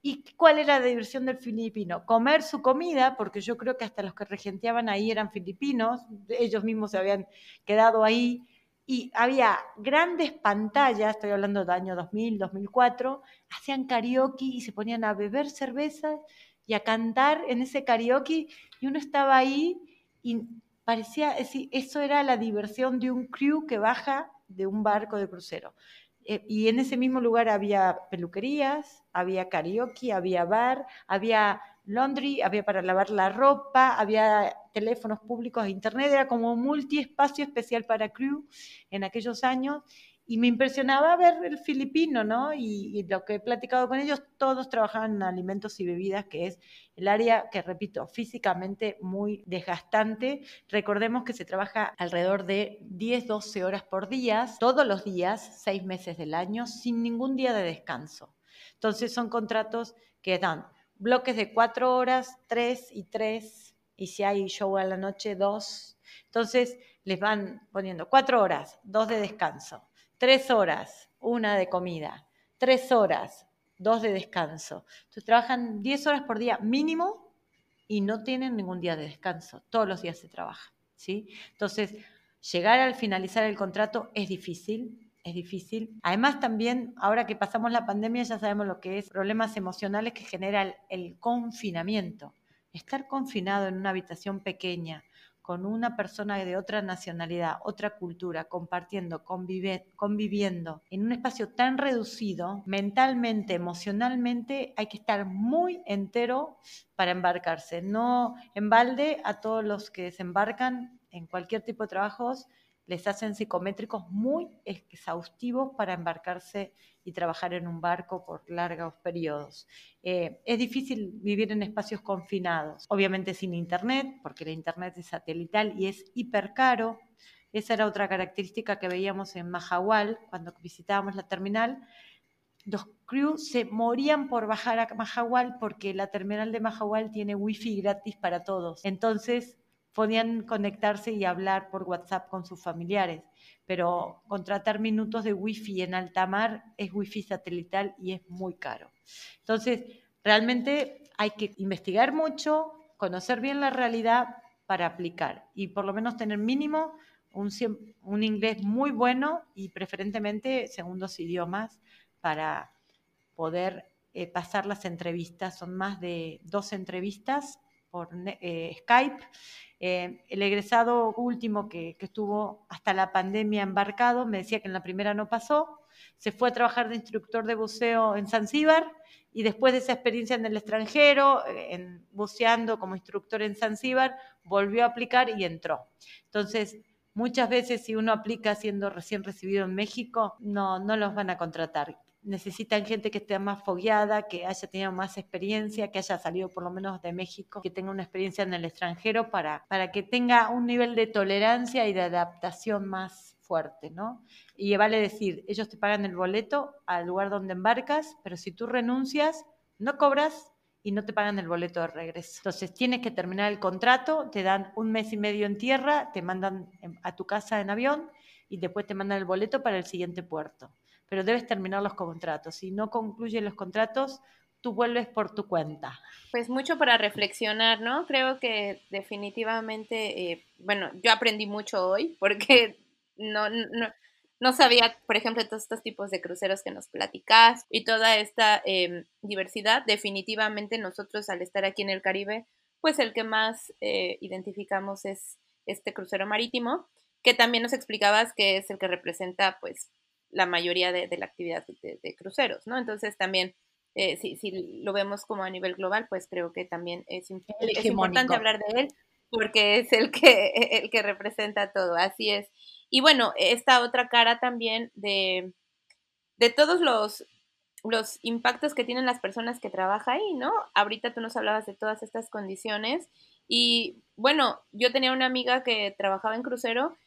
¿Y cuál era la diversión del filipino? Comer su comida, porque yo creo que hasta los que regenteaban ahí eran filipinos, ellos mismos se habían quedado ahí y había grandes pantallas, estoy hablando del año 2000, 2004, hacían karaoke y se ponían a beber cerveza y a cantar en ese karaoke y uno estaba ahí y parecía, decir, eso era la diversión de un crew que baja de un barco de crucero. Eh, y en ese mismo lugar había peluquerías, había karaoke, había bar, había laundry, había para lavar la ropa, había teléfonos públicos e internet, era como multiespacio especial para crew en aquellos años. Y me impresionaba ver el filipino, ¿no? Y, lo que he platicado con ellos, todos trabajaban en alimentos y bebidas, que es el área que, repito, físicamente muy desgastante. Recordemos que se trabaja alrededor de 10, 12 horas por día, todos los días, seis meses del año, sin ningún día de descanso. Entonces son contratos que dan bloques de cuatro horas, tres y tres, y si hay show a la noche, dos. Entonces les van poniendo cuatro horas, dos de descanso, tres horas, una de comida, tres horas, dos de descanso. Entonces trabajan diez horas por día mínimo y no tienen ningún día de descanso. Todos los días se trabaja. ¿sí? Entonces, llegar al finalizar el contrato es difícil, es difícil. Además también, ahora que pasamos la pandemia, ya sabemos lo que es problemas emocionales que genera el, confinamiento. Estar confinado en una habitación pequeña con una persona de otra nacionalidad, otra cultura, compartiendo, conviviendo en un espacio tan reducido, mentalmente, emocionalmente, hay que estar muy entero para embarcarse. No en balde a todos los que desembarcan en cualquier tipo de trabajos les hacen psicométricos muy exhaustivos para embarcarse y trabajar en un barco por largos periodos. Eh, es difícil vivir en espacios confinados, obviamente sin internet, porque la internet es satelital y es hiper caro. Esa era otra característica que veíamos en Mahahual cuando visitábamos la terminal. Los crews se morían por bajar a Mahahual porque la terminal de Mahahual tiene wifi gratis para todos. Entonces, podían conectarse y hablar por WhatsApp con sus familiares, pero contratar minutos de wifi en alta mar es wifi satelital y es muy caro. Entonces, realmente hay que investigar mucho, conocer bien la realidad para aplicar y por lo menos tener mínimo un, inglés muy bueno y preferentemente segundos idiomas para poder eh, pasar las entrevistas. Son más de dos entrevistas por eh, Skype. Eh, el egresado último que, estuvo hasta la pandemia embarcado me decía que en la primera no pasó, se fue a trabajar de instructor de buceo en Zanzíbar y después de esa experiencia en el extranjero, eh, en, buceando como instructor en Zanzíbar, volvió a aplicar y entró. Entonces, muchas veces si uno aplica siendo recién recibido en México, no, no los van a contratar necesitan gente que esté más fogueada, que haya tenido más experiencia, que haya salido por lo menos de México, que tenga una experiencia en el extranjero para, para que tenga un nivel de tolerancia y de adaptación más fuerte, ¿no? Y vale decir, ellos te pagan el boleto al lugar donde embarcas, pero si tú renuncias, no cobras y no te pagan el boleto de regreso. Entonces tienes que terminar el contrato, te dan un mes y medio en tierra, te mandan a tu casa en avión y después te mandan el boleto para el siguiente puerto. Pero debes terminar los contratos. Si no concluyes los contratos, tú vuelves por tu cuenta.
Pues mucho para reflexionar, ¿no? Creo que definitivamente, eh, bueno, yo aprendí mucho hoy porque no, no, no, sabía, por ejemplo, todos estos tipos de cruceros que nos platicas y toda esta em, diversidad. Definitivamente nosotros al estar aquí en el Caribe, pues el que más eh, identificamos es este crucero marítimo, que también nos explicabas que es el que representa pues la mayoría de, la actividad de cruceros, ¿no? Entonces también eh, si, lo vemos como a nivel global, pues creo que también es, importante hablar de él porque es el que, el que representa todo, así es. Y bueno, esta otra cara también de, de todos los, los impactos que tienen las personas que trabajan ahí, ¿no? Ahorita tú nos hablabas de todas estas condiciones y bueno, yo tenía una amiga que trabajaba en crucero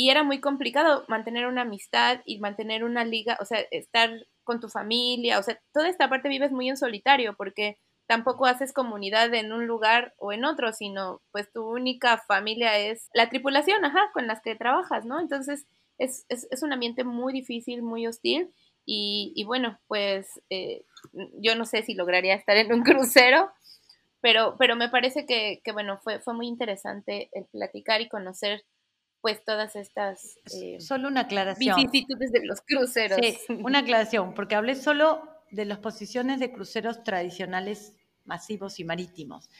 y era muy complicado mantener una amistad y mantener una liga, o sea, estar con tu familia, o sea, toda esta parte vives muy en solitario porque tampoco haces comunidad en un lugar o en otro, sino pues tu única familia es la tripulación, ajá, con las que trabajas, ¿no? Entonces es, es, un ambiente muy difícil, muy hostil y, bueno, pues eh, yo no sé si lograría estar en un crucero, pero, pero me parece que, que bueno, fue, fue muy interesante el platicar y conocer pues todas estas
eh, solo una aclaración
vicisitudes de los cruceros.
Sí, una aclaración, porque hablé solo de las posiciones de cruceros tradicionales masivos y marítimos.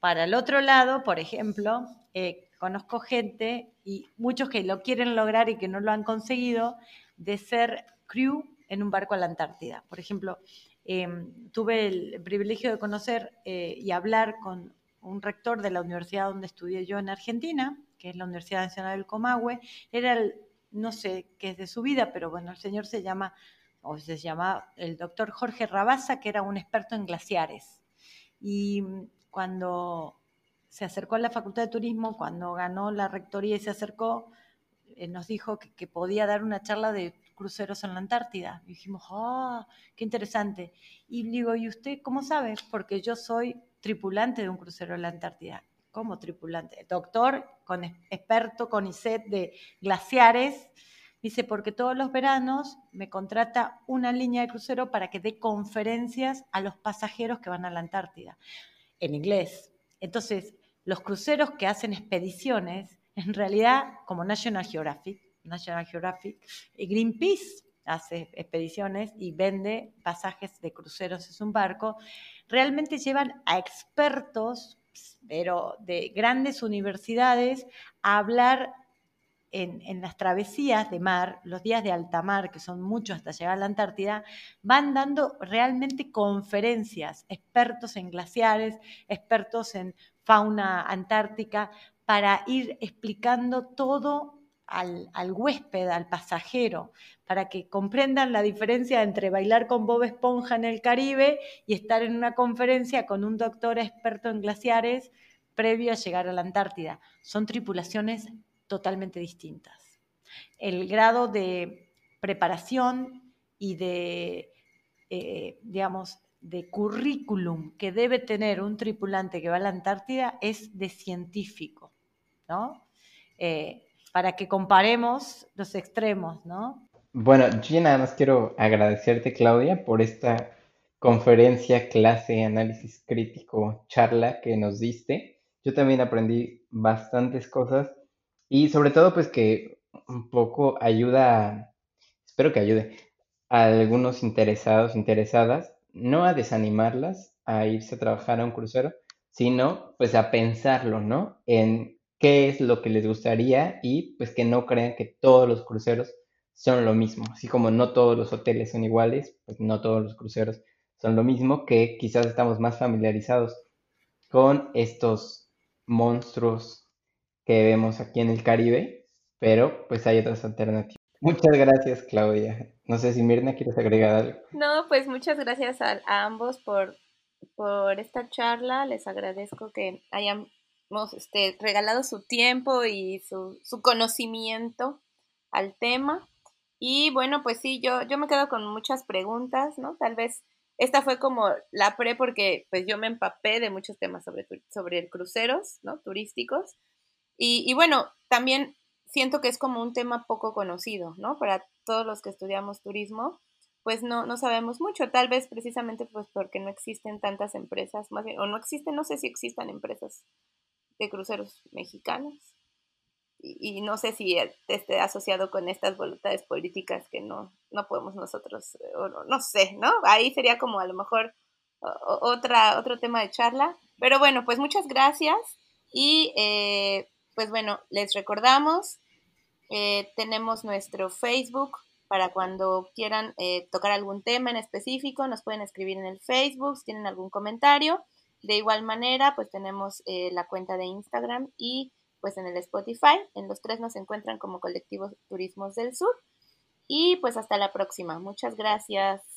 Para el otro lado, por ejemplo, eh, conozco gente y muchos que lo quieren lograr y que no lo han conseguido, de ser crew en un barco a la Antártida. Por ejemplo, em, tuve el privilegio de conocer eh, y hablar con un rector de la universidad donde estudié yo en Argentina, que es la Universidad Nacional del Comahue, era el, no sé qué es de su vida, pero bueno, el señor se llama, o se llama el doctor Jorge Rabasa, que era un experto en glaciares. Y cuando se acercó a la Facultad de Turismo, cuando ganó la rectoría y se acercó, eh, nos dijo que, podía dar una charla de cruceros en la Antártida. Y dijimos, ¡ah, qué interesante! Y digo, ¿y usted cómo sabe? Porque yo soy tripulante de un crucero en la Antártida como tripulante, doctor, experto con ICET de glaciares. Dice, porque todos los veranos me contrata una línea de crucero para que dé conferencias a los pasajeros que van a la Antártida, en inglés. Entonces, los cruceros que hacen expediciones, en realidad, como National Geographic, National Geographic, y Greenpeace hace expediciones y vende pasajes de cruceros, es un barco, realmente llevan a expertos pero de grandes universidades, a hablar en, las travesías de mar, los días de alta mar, que son muchos hasta llegar a la Antártida, van dando realmente conferencias, expertos en glaciares, expertos en fauna antártica, para ir explicando todo al, huésped, al pasajero, para que comprendan la diferencia entre bailar con Bob Esponja en el Caribe y estar en una conferencia con un doctor experto en glaciares previo a llegar a la Antártida. Son tripulaciones totalmente distintas. El grado de preparación y de, eh, digamos, de currículum que debe tener un tripulante que va a la Antártida es de científico, ¿no? Eh, para que comparemos los extremos, ¿no?
Bueno, yo nada más quiero agradecerte, Claudia, por esta conferencia, clase, análisis crítico, charla que nos diste. Yo también aprendí bastantes cosas y sobre todo pues que un poco ayuda, espero que ayude a algunos interesados, interesadas, no a desanimarlas a irse a trabajar a un crucero, sino pues a pensarlo, ¿no? En qué es lo que les gustaría y pues que no crean que todos los cruceros son lo mismo. Así como no todos los hoteles son iguales, pues no todos los cruceros son lo mismo, que quizás estamos más familiarizados con estos monstruos que vemos aquí en el Caribe, pero pues hay otras alternativas. Muchas gracias, Claudia. No sé si Mirna quieres agregar algo.
No, pues muchas gracias a, a ambos por, por esta charla. Les agradezco que hayan este, regalado su tiempo y su, su conocimiento al tema. Y bueno, pues sí, yo, yo me quedo con muchas preguntas, ¿no? Tal vez esta fue como la pre porque pues yo me empapé de muchos temas sobre, sobre cruceros, ¿no? Turísticos. Y, y, bueno, también siento que es como un tema poco conocido, ¿no? Para todos los que estudiamos turismo, pues no, no sabemos mucho, tal vez precisamente pues porque no existen tantas empresas, más bien, o no existen, no sé si existan empresas de cruceros mexicanos. Y, no sé si esté asociado con estas voluntades políticas que no, no podemos nosotros, o no, sé, ¿no? Ahí sería como a lo mejor otra, otro tema de charla. Pero bueno, pues muchas gracias y eh, pues bueno, les recordamos, eh, tenemos nuestro Facebook para cuando quieran eh, tocar algún tema en específico, nos pueden escribir en el Facebook si tienen algún comentario. De igual manera, pues tenemos eh, la cuenta de Instagram y pues en el Spotify. En los tres nos encuentran como colectivos Turismos del Sur. Y pues hasta la próxima. Muchas gracias.